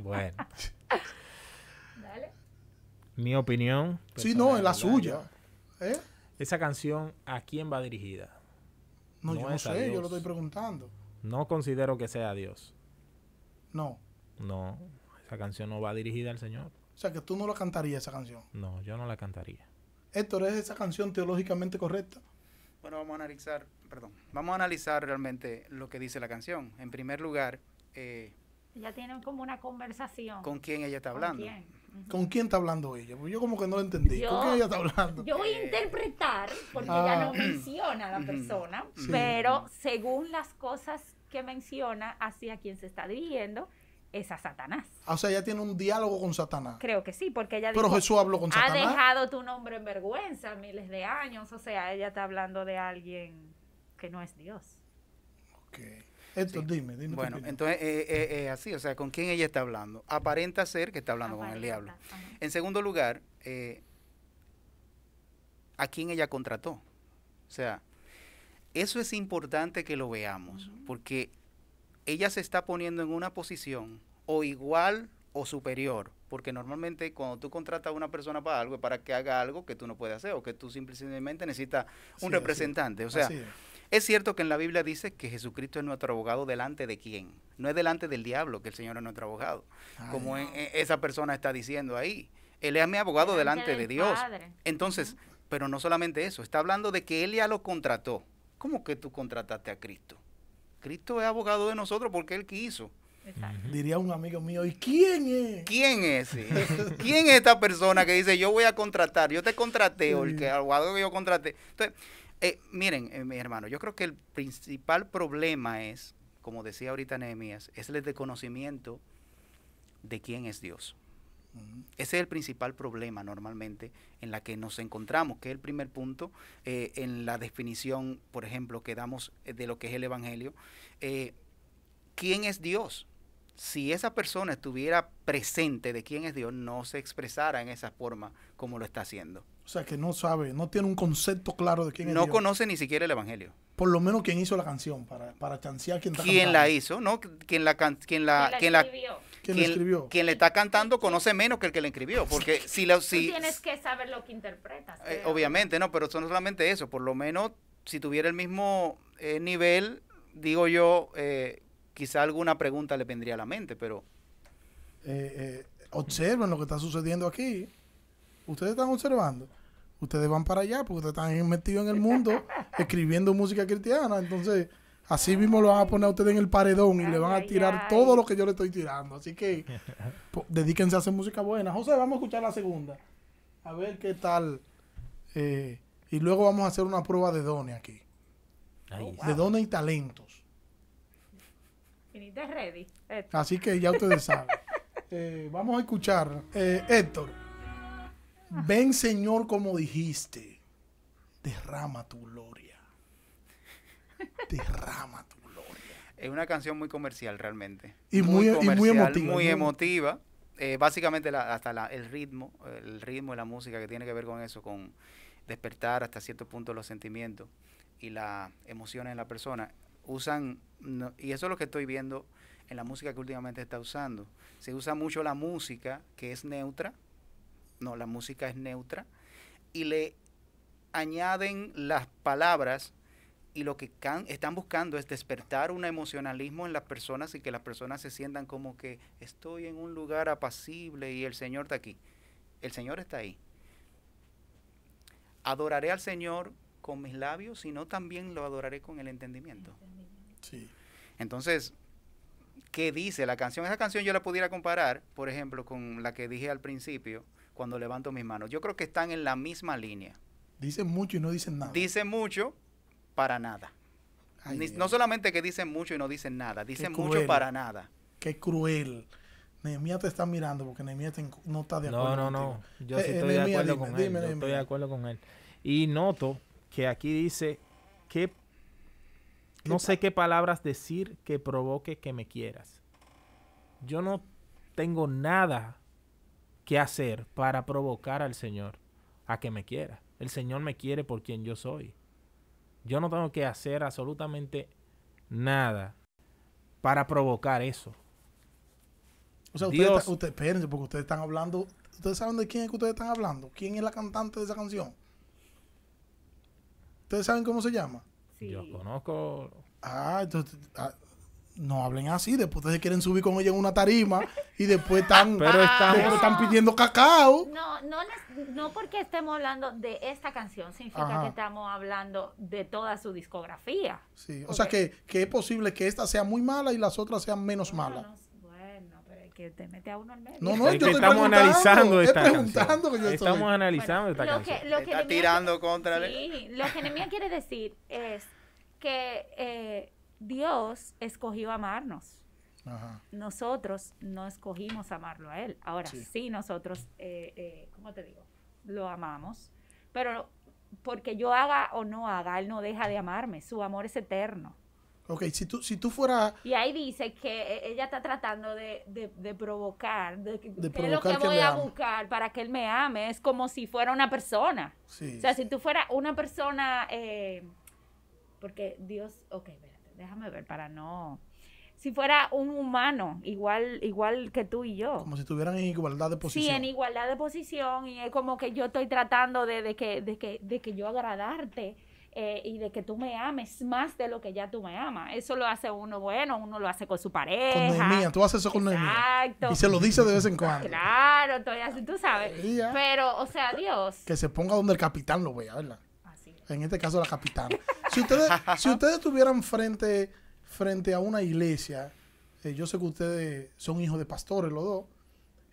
Speaker 2: Bueno,
Speaker 4: Dale.
Speaker 2: mi opinión.
Speaker 1: Sí, no, es la suya. ¿Eh?
Speaker 2: Esa canción, ¿a quién va dirigida?
Speaker 1: No,
Speaker 2: No
Speaker 1: yo no sé, yo lo estoy preguntando.
Speaker 2: No considero que sea Dios.
Speaker 1: No.
Speaker 2: No, esa canción no va dirigida al Señor.
Speaker 1: O sea, que tú no la cantarías esa canción.
Speaker 2: No, yo no la cantaría.
Speaker 1: Héctor, ¿es esa canción teológicamente correcta?
Speaker 3: Bueno, vamos a analizar, perdón, vamos a analizar realmente lo que dice la canción. En primer lugar, eh,
Speaker 4: Ya tienen como una conversación.
Speaker 3: con quién ella está
Speaker 4: ¿Con
Speaker 3: hablando.
Speaker 4: quién?
Speaker 1: ¿Con quién está hablando ella? Porque yo como que no la entendí.
Speaker 4: Yo-
Speaker 1: ¿Con quién ella está hablando?
Speaker 4: Yo voy a interpretar, porque
Speaker 1: Ah.
Speaker 4: ella no menciona a la persona,
Speaker 1: Sí.
Speaker 4: pero según las cosas que menciona, hacia quien se está dirigiendo es a Satanás.
Speaker 1: O sea, ella tiene un diálogo con Satanás.
Speaker 4: Creo que sí, porque ella
Speaker 1: Pero
Speaker 4: dijo,
Speaker 1: Jesús habló con
Speaker 4: ha
Speaker 1: Satanás.
Speaker 4: dejado tu nombre en vergüenza miles de años, o sea, ella está hablando de alguien que no es Dios.
Speaker 1: Ok. Héctor,
Speaker 3: Sí.
Speaker 1: dime, dime.
Speaker 3: Bueno, entonces eh, eh, eh, así, o sea, ¿con quién ella está hablando? Aparenta ser que está hablando con el diablo.
Speaker 4: ajá.
Speaker 3: En segundo lugar, eh, ¿a quién ella contrató? O sea, eso es importante que lo veamos, porque ella se está poniendo en una posición o igual o superior, porque normalmente cuando tú contratas a una persona para algo es para que haga algo que tú no puedes hacer o que tú simplemente necesitas un representante. O sea,
Speaker 1: es.
Speaker 3: es cierto que en la Biblia dice que Jesucristo es nuestro abogado delante de quién. No es delante del diablo que el Señor es nuestro abogado.
Speaker 1: Ay,
Speaker 3: como e- e- esa persona está diciendo ahí. Él es mi abogado delante, de Dios.
Speaker 4: Padre.
Speaker 3: Entonces, pero no solamente eso, está hablando de que Él ya lo contrató. ¿Cómo que tú contrataste a Cristo? Cristo es abogado de nosotros porque Él quiso.
Speaker 4: Exacto.
Speaker 1: Diría un amigo mío, ¿y quién es?
Speaker 3: ¿Quién es? ¿Quién es esta persona que dice yo voy a contratar? Yo te contraté o el que algo que yo contraté. Entonces, eh, miren, eh, mi hermano, yo creo que el principal problema es, como decía ahorita Nehemías, es el desconocimiento de quién es Dios. Ese es el principal problema normalmente en la que nos encontramos, que es el primer punto eh, en la definición, por ejemplo, que damos eh, de lo que es el Evangelio. Eh, ¿Quién es Dios? Si esa persona estuviera presente de quién es Dios, no se expresara en esa forma como lo está haciendo.
Speaker 1: O sea, que no sabe, no tiene un concepto claro de quién es
Speaker 3: No
Speaker 1: Dios.
Speaker 3: conoce ni siquiera el Evangelio.
Speaker 1: Por lo menos quien hizo la canción, para, para chancear quién está
Speaker 3: ¿Quién la hizo? ¿No? ¿Quién la, can- quién la,
Speaker 4: ¿Quién
Speaker 3: quién la-
Speaker 4: escribió?
Speaker 1: ¿Quién la escribió?
Speaker 3: quien le está cantando conoce menos que el que le escribió? Porque si la,
Speaker 4: Tú
Speaker 3: si,
Speaker 4: tienes que saber lo que interpretas.
Speaker 3: Eh, obviamente, no, pero eso no solamente eso. Por lo menos, si tuviera el mismo eh, nivel, digo yo, eh, quizá alguna pregunta le vendría a la mente, pero
Speaker 1: Eh, eh, observen lo que está sucediendo aquí. Ustedes están observando. Ustedes van para allá porque ustedes están metidos en el mundo escribiendo música cristiana. Entonces, así mismo lo van a poner a ustedes en el paredón y le van a tirar
Speaker 4: ay.
Speaker 1: todo lo que yo le estoy tirando. Así que po- dedíquense a hacer música buena. José, vamos a escuchar la segunda. A ver qué tal. eh, y luego vamos a hacer una prueba de dones aquí.
Speaker 2: Ahí
Speaker 1: De dones y talentos.
Speaker 4: Ready.
Speaker 1: Así que ya ustedes saben. Eh, vamos a escuchar. Eh, Héctor, ven Señor como dijiste, derrama tu gloria. Derrama tu gloria.
Speaker 3: es una canción muy comercial realmente.
Speaker 1: Y muy- muy
Speaker 3: comercial,
Speaker 1: emotiva,
Speaker 3: Muy
Speaker 1: muy-
Speaker 3: emotiva. Eh, básicamente la- hasta la- el ritmo, el ritmo y la música que tiene que ver con eso, con despertar hasta cierto punto los sentimientos y las emociones en la persona. Usan, no- y eso es lo que estoy viendo en la música que últimamente está usando. Se usa mucho la música que es neutra, no, la música es neutra, y le añaden las palabras y lo que can- están buscando es despertar un emocionalismo en las personas y que las personas se sientan como que estoy en un lugar apacible y el Señor está aquí. El Señor está ahí. Adoraré al Señor con mis labios, sino también lo adoraré con el entendimiento.
Speaker 1: Sí.
Speaker 3: Entonces, ¿qué dice la canción? Esa canción yo la pudiera comparar, por ejemplo, con la que dije al principio, cuando levanto mis manos. Yo creo que están en la misma línea.
Speaker 1: Dicen mucho y no dicen nada.
Speaker 3: Dicen mucho para nada.
Speaker 1: Ay,
Speaker 3: Ni-
Speaker 1: Dios,
Speaker 3: no solamente que dicen mucho y no dicen nada, dicen mucho para nada.
Speaker 1: Qué cruel. Nehemías te está mirando porque Nehemías no está de
Speaker 2: No,
Speaker 1: acuerdo.
Speaker 2: no, no.
Speaker 1: contigo.
Speaker 2: Yo
Speaker 1: Eh,
Speaker 2: sí
Speaker 1: eh,
Speaker 2: estoy de acuerdo
Speaker 1: dime,
Speaker 2: con
Speaker 1: dime,
Speaker 2: él. Yo estoy de acuerdo con él. Y noto que aquí dice que no sé qué palabras decir que provoque que me quieras. Yo no tengo nada que hacer para provocar al Señor a que me quiera. El Señor me quiere por quien yo soy. Yo no tengo que hacer absolutamente nada para provocar eso.
Speaker 1: O sea, ustedes,
Speaker 2: Dios-
Speaker 1: está- ustedes- espérense, porque ustedes están hablando. ¿Ustedes saben de quién es que ustedes están hablando? ¿Quién es la cantante de esa canción? ¿Ustedes saben cómo se llama?
Speaker 4: sí.
Speaker 2: Yo conozco
Speaker 1: Ah, entonces. ah, no hablen así. Después ustedes quieren subir con ella en una tarima y después están,
Speaker 2: Pero
Speaker 1: después están pidiendo cacao.
Speaker 4: No, no, nes- no porque estemos hablando de esta canción, significa
Speaker 1: Ajá.
Speaker 4: que estamos hablando de toda su discografía.
Speaker 1: Sí, o sea
Speaker 4: Ok.
Speaker 1: que, que es posible que esta sea muy mala y las otras sean menos malas.
Speaker 4: Bueno, bueno, pero es que te mete a uno en medio.
Speaker 1: No, no,
Speaker 2: Es
Speaker 1: yo
Speaker 2: estamos analizando
Speaker 1: es
Speaker 2: esta
Speaker 1: preguntando
Speaker 2: canción.
Speaker 1: que yo estoy.
Speaker 2: Estamos analizando
Speaker 4: Bueno,
Speaker 2: esta
Speaker 4: lo
Speaker 2: canción.
Speaker 4: que, lo que
Speaker 3: Está tirando contra él.
Speaker 4: Sí, lo que Nehemías quiere decir es que eh, Dios escogió amarnos.
Speaker 1: Ajá.
Speaker 4: Nosotros no escogimos amarlo a Él. Ahora
Speaker 1: Sí.
Speaker 4: sí, nosotros, eh, eh, ¿cómo te digo? Lo amamos. Pero porque yo haga o no haga, Él no deja de amarme. Su amor es eterno.
Speaker 1: Ok, si tú, si tú fueras.
Speaker 4: Y ahí dice que eh, ella está tratando de, de- de provocar, de,
Speaker 1: De
Speaker 4: ¿qué es lo que
Speaker 1: que
Speaker 4: voy a
Speaker 1: ame.
Speaker 4: buscar para que él me ame. Es como si fuera una persona.
Speaker 1: Sí.
Speaker 4: O sea, si tú fueras una persona, eh, porque Dios, ok, espérate, déjame ver para no... Si fuera un humano, igual, igual que tú y yo.
Speaker 1: como si estuvieran en igualdad de
Speaker 4: Sí,
Speaker 1: posición.
Speaker 4: en igualdad de posición y es como que yo estoy tratando de, de que, de, que, de que yo agradarte eh, y de que tú me ames más de lo que ya tú me amas. Eso lo hace uno bueno, uno lo hace con su pareja.
Speaker 1: Con Nehemías, tú haces eso con Nehemías.
Speaker 4: Exacto.
Speaker 1: Y se lo dice de vez en cuando.
Speaker 4: Claro, estoy así, tú sabes.
Speaker 1: Sí.
Speaker 4: Pero, o sea, Dios.
Speaker 1: Que se ponga donde el capitán lo vea, ¿verdad? En este caso la capitana. Si ustedes, si ustedes estuvieran frente, frente a una iglesia eh, yo sé que ustedes son hijos de pastores los dos.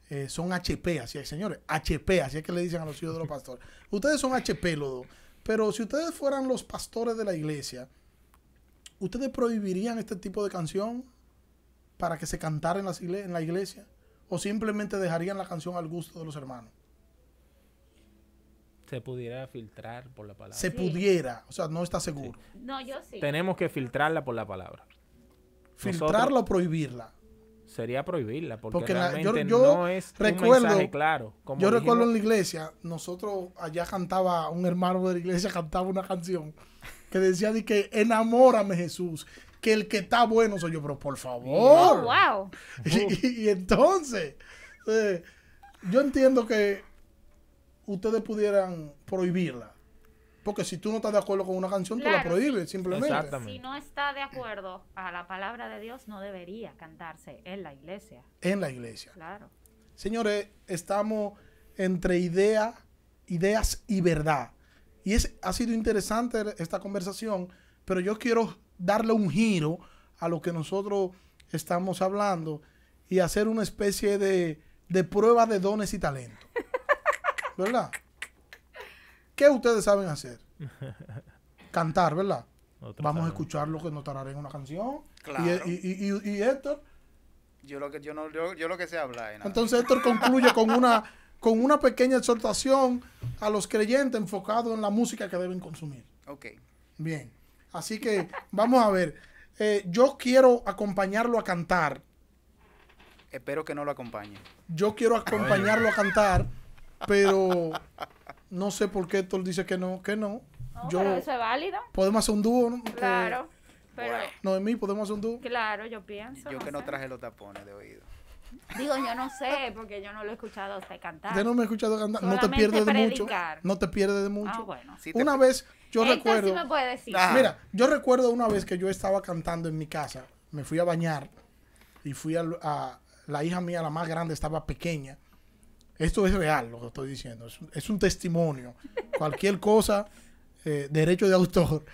Speaker 1: eh, son HP, así es, señores. HP, así es que le dicen a los hijos de los pastores. Ustedes son HP los dos. Pero si ustedes fueran los pastores de la iglesia, ¿ustedes prohibirían este tipo de canción para que se cantara en la iglesia? ¿O simplemente dejarían la canción al gusto de los hermanos?
Speaker 2: Se pudiera filtrar por la palabra.
Speaker 1: Se
Speaker 4: Sí.
Speaker 1: pudiera, o sea, no está seguro.
Speaker 4: No, yo sí.
Speaker 2: Tenemos que filtrarla por la palabra.
Speaker 1: Filtrarla
Speaker 2: Nosotros-
Speaker 1: o prohibirla.
Speaker 2: Sería prohibirla porque,
Speaker 1: Porque la- yo-
Speaker 2: no es
Speaker 1: recuerdo-
Speaker 2: un mensaje claro. Como
Speaker 1: Yo recuerdo en la iglesia, nosotros allá cantaba, un hermano de la iglesia cantaba una canción que decía de que enamórame Jesús, que el que está bueno soy yo, pero por
Speaker 4: Oh,
Speaker 1: favor.
Speaker 4: wow.
Speaker 1: Y, y entonces, eh, yo entiendo que ustedes pudieran prohibirla. Porque si tú no estás de acuerdo con una canción, tú la
Speaker 4: Claro,
Speaker 1: prohíbes, simplemente.
Speaker 2: Exactamente.
Speaker 4: Si no está de acuerdo a la palabra de Dios, no debería cantarse en la iglesia.
Speaker 1: En la iglesia.
Speaker 4: Claro.
Speaker 1: Señores, estamos entre idea, ideas y verdad. Y es, ha sido interesante esta conversación, pero yo quiero darle un giro a lo que nosotros estamos hablando y hacer una especie de, de prueba de dones y talentos. ¿Verdad? ¿Qué ustedes saben hacer? Cantar, ¿verdad?
Speaker 2: nosotros
Speaker 1: Vamos a
Speaker 2: sabemos.
Speaker 1: escuchar lo que nos en una canción.
Speaker 3: Claro.
Speaker 1: Y, y, y- y Héctor,
Speaker 3: Yo lo que yo no yo, yo lo que sé hablar nada.
Speaker 1: Entonces Héctor concluye con una, con una pequeña exhortación a los creyentes enfocado en la música que deben consumir.
Speaker 3: Ok.
Speaker 1: Bien. Así que vamos a ver. Eh, yo quiero acompañarlo a cantar.
Speaker 3: Espero que no lo acompañe.
Speaker 1: Yo quiero acompañarlo a cantar, pero no sé por qué Héctor dice que no, que no.
Speaker 4: No,
Speaker 1: Yo,
Speaker 4: pero eso es válido.
Speaker 1: podemos hacer un dúo, ¿no?
Speaker 4: Claro. Pero,
Speaker 3: Bueno.
Speaker 1: No, de mí podemos hacer un dúo.
Speaker 4: claro, yo pienso.
Speaker 3: Yo que no traje los tapones de oído.
Speaker 4: Digo, yo no sé, porque yo no lo he escuchado a usted cantar.
Speaker 1: Usted no me ha escuchado cantar. No te pierdes de mucho.
Speaker 4: predicar.
Speaker 1: No te pierdes de mucho.
Speaker 4: Ah, bueno.
Speaker 3: Sí te-
Speaker 1: Una vez yo recuerdo.
Speaker 4: sí me puede decir.
Speaker 3: Ah.
Speaker 1: Mira, yo recuerdo una vez que yo estaba cantando en mi casa, me fui a bañar y fui a, a- la hija mía, la más grande, estaba pequeña. Esto es real lo que estoy diciendo, es, un- es un testimonio. Cualquier cosa, eh, derecho de autor.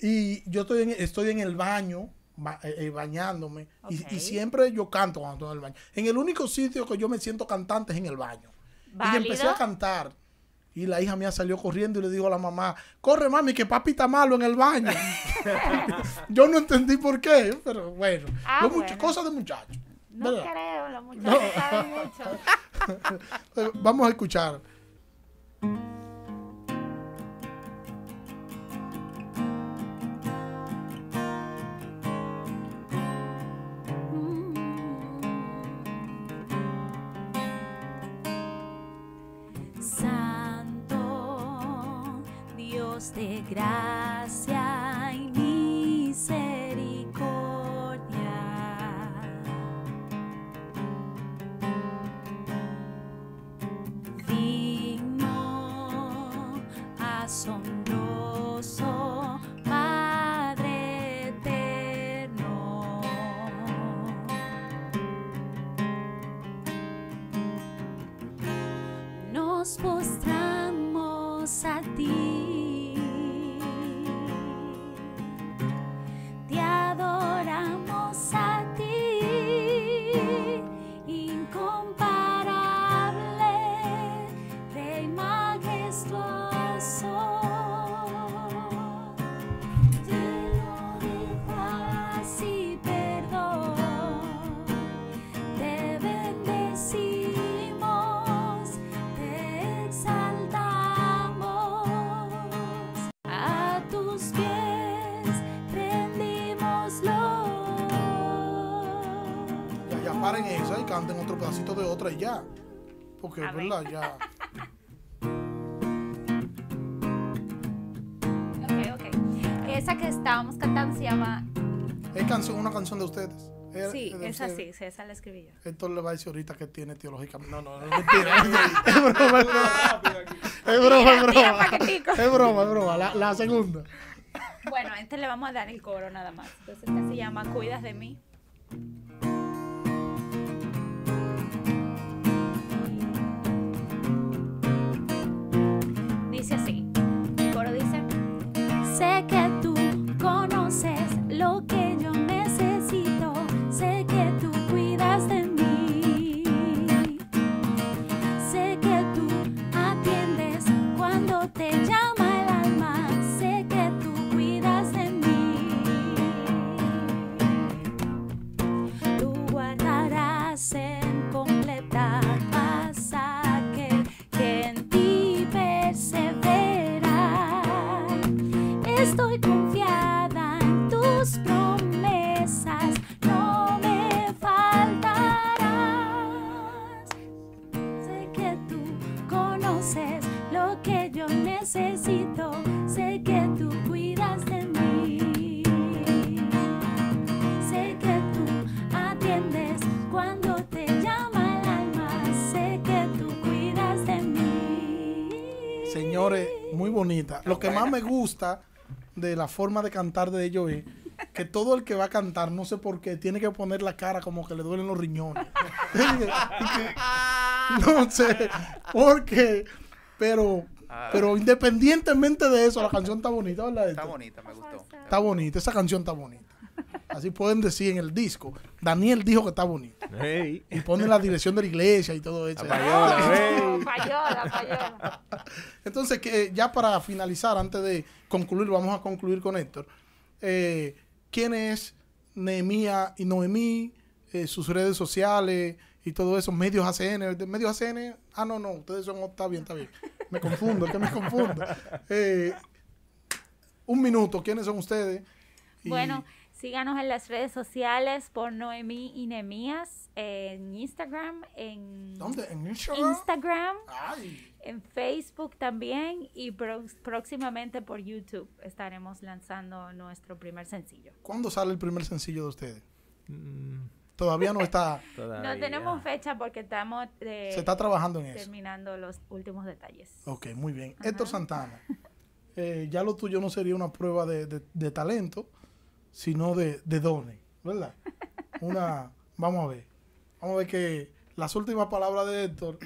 Speaker 1: Y yo estoy en, estoy en el baño, ba- eh, eh, bañándome, y- siempre yo canto cuando estoy en el baño. En el único sitio que yo me siento cantante es en el baño. Y empecé a cantar. Y la hija mía salió corriendo y le dijo a la mamá, corre mami, que papi está malo en el baño. Yo no entendí por qué, pero bueno.
Speaker 4: Ah.
Speaker 1: Cosas de muchachos.
Speaker 4: No
Speaker 1: ¿verdad?
Speaker 4: creo, los muchachos saben mucho.
Speaker 1: Vamos a escuchar.
Speaker 5: Santo, Dios de gracia
Speaker 1: canten otro pedacito de otra y ya. Porque,
Speaker 4: A ver.
Speaker 1: ¿verdad? Ya.
Speaker 4: Ok, ok. Esa que estábamos cantando se llama.
Speaker 1: Es canción, una canción de ustedes. Es-
Speaker 4: Sí,
Speaker 1: es de
Speaker 4: esa sí, esa la escribí yo.
Speaker 1: Héctor le va a decir ahorita que tiene teológicamente. No, no, no, mentira. es broma, es broma. Es broma, es broma. Es broma, es broma. La, la segunda.
Speaker 4: Bueno, a este le vamos a dar el coro nada más. Entonces, esta se llama Cuidas de mí. Sé que tú tus promesas no me faltarás.
Speaker 5: Sé que tú conoces lo que yo necesito, sé que
Speaker 4: tú cuidas de mí. Sé que tú atiendes cuando te llama el alma, sé que tú cuidas de mí.
Speaker 1: Señores, muy bonita. Lo que más me gusta de la forma de cantar de ellos es que todo el que va a cantar, no sé por qué, tiene que poner la cara como que le duelen los riñones. no sé por qué, pero, pero independientemente de eso, la canción está bonita, ¿verdad?
Speaker 3: Está bonita, me gustó.
Speaker 1: Está bonita, esa canción está bonita. Así pueden decir en el disco. Daniel dijo que está bonita.
Speaker 2: Ey.
Speaker 1: Y pone la dirección de la iglesia y todo eso.
Speaker 2: La payola,
Speaker 4: payola, payola.
Speaker 1: Entonces, que ya para finalizar, antes de concluir, vamos a concluir con Héctor. Eh, ¿Quién es Nehemía y Noemí? Eh, sus redes sociales y todo eso, medios ACN. Medios ACN, ah, no, no, ustedes son, está bien, está bien. Me confundo, es que me confundo. Eh, un minuto, ¿quiénes son ustedes? Y-
Speaker 4: Bueno, síganos en las redes sociales por Noemí y Nemías en Instagram, en
Speaker 1: ¿Dónde? ¿En Instagram?
Speaker 4: Instagram,
Speaker 1: Ay,
Speaker 4: en Facebook también y pro- próximamente por YouTube estaremos lanzando nuestro primer sencillo.
Speaker 1: ¿cuándo sale el primer sencillo de ustedes?
Speaker 2: Mm,
Speaker 1: Todavía no está,
Speaker 2: todavía.
Speaker 4: No tenemos fecha porque estamos eh,
Speaker 1: se está trabajando en eso.
Speaker 4: terminando los últimos detalles.
Speaker 1: Ok, muy bien.
Speaker 4: Ajá.
Speaker 1: Héctor Santana, eh, ya lo tuyo no sería una prueba de, de- de talento, sino de, de dones, ¿verdad? Una, vamos a ver, vamos a ver que las últimas palabras de Héctor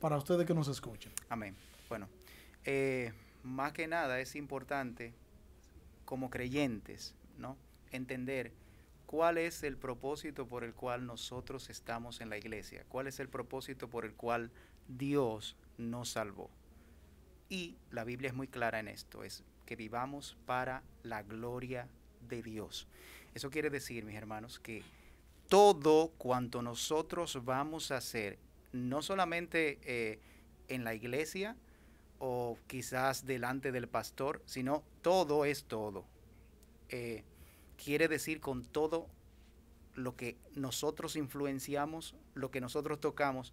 Speaker 1: para ustedes que nos escuchen.
Speaker 3: Amén. Bueno, eh, más que nada es importante como creyentes, ¿no? Entender cuál es el propósito por el cual nosotros estamos en la iglesia, cuál es el propósito por el cual Dios nos salvó. Y la Biblia es muy clara en esto, es que vivamos para la gloria de Dios. Eso quiere decir, mis hermanos, que todo cuanto nosotros vamos a hacer, no solamente eh, en la iglesia o quizás delante del pastor, sino todo es todo. Eh, quiere decir con todo lo que nosotros influenciamos, lo que nosotros tocamos,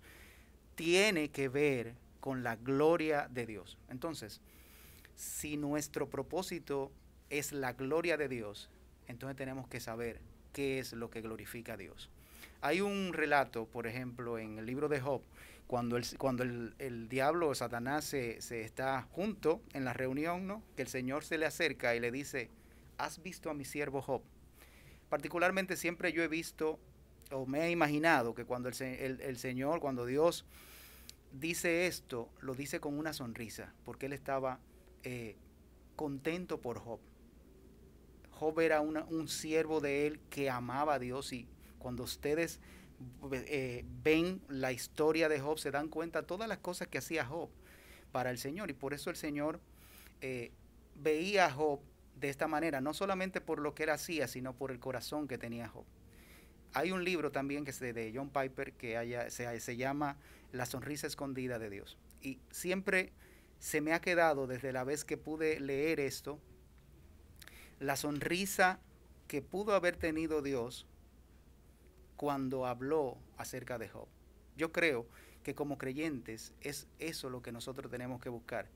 Speaker 3: tiene que ver con la gloria de Dios. Entonces, si nuestro propósito es la gloria de Dios, entonces tenemos que saber qué es lo que glorifica a Dios. Hay un relato, por ejemplo, en el libro de Job, cuando el, cuando el, el diablo o Satanás se, se está junto en la reunión, ¿no? que el Señor se le acerca y le dice, ¿has visto a mi siervo Job? Particularmente siempre yo he visto o me he imaginado que cuando el, el- el Señor, cuando Dios dice esto, lo dice con una sonrisa, porque él estaba eh, contento por Job. Job era una- un siervo de él que amaba a Dios y cuando ustedes eh, ven la historia de Job se dan cuenta de todas las cosas que hacía Job para el Señor y por eso el Señor eh, veía a Job de esta manera, no solamente por lo que él hacía, sino por el corazón que tenía Job. Hay un libro también que es de, John Piper que se llama La sonrisa escondida de Dios. Y siempre se me ha quedado desde la vez que pude leer esto, la sonrisa que pudo haber tenido Dios cuando habló acerca de Job. Yo creo que como creyentes es eso lo que nosotros tenemos que buscar.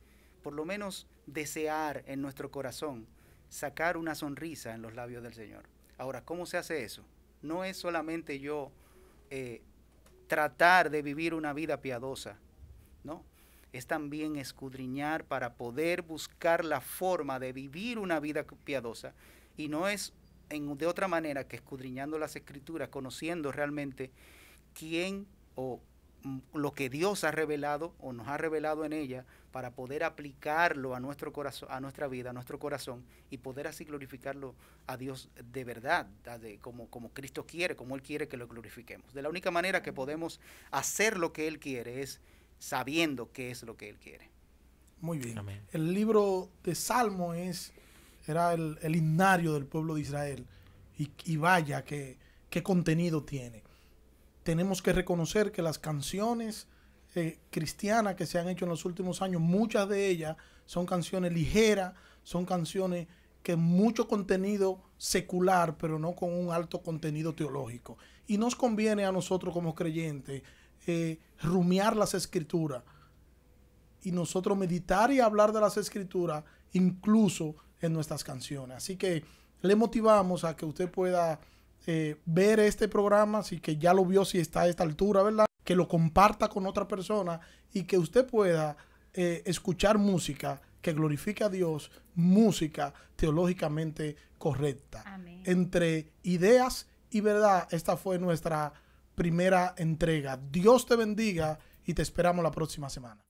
Speaker 3: Por lo menos desear en nuestro corazón sacar una sonrisa en los labios del Señor. Ahora, ¿cómo se hace eso? No es solamente yo eh, tratar de vivir una vida piadosa, ¿no? Es también escudriñar para poder buscar la forma de vivir una vida piadosa. Y no es en, de otra manera que escudriñando las escrituras, conociendo realmente quién o mm, lo que Dios ha revelado o nos ha revelado en ella para poder aplicarlo a nuestro corazón, a nuestra vida, a nuestro corazón y poder así glorificarlo a Dios de verdad, de- como, como Cristo quiere, como Él quiere que lo glorifiquemos. De la única manera que podemos hacer lo que Él quiere es sabiendo qué es lo que Él quiere.
Speaker 1: Muy bien.
Speaker 2: Amén.
Speaker 1: El libro de Salmo es, era el, el himnario del pueblo de Israel. Y, vaya que, qué contenido tiene. Tenemos que reconocer que las canciones eh, cristianas que se han hecho en los últimos años, muchas de ellas son canciones ligeras, son canciones que mucho contenido secular, pero no con un alto contenido teológico. Y nos conviene a nosotros como creyentes eh, rumiar las escrituras y nosotros meditar y hablar de las escrituras incluso en nuestras canciones. Así que le motivamos a que usted pueda eh, ver este programa, si que ya lo vio, si está a esta altura, ¿verdad? Que lo comparta con otra persona y que usted pueda eh, escuchar música que glorifique a Dios, música teológicamente correcta.
Speaker 4: Amén.
Speaker 1: Entre ideas y verdad, esta fue nuestra primera entrega. Dios te bendiga y te esperamos la próxima semana.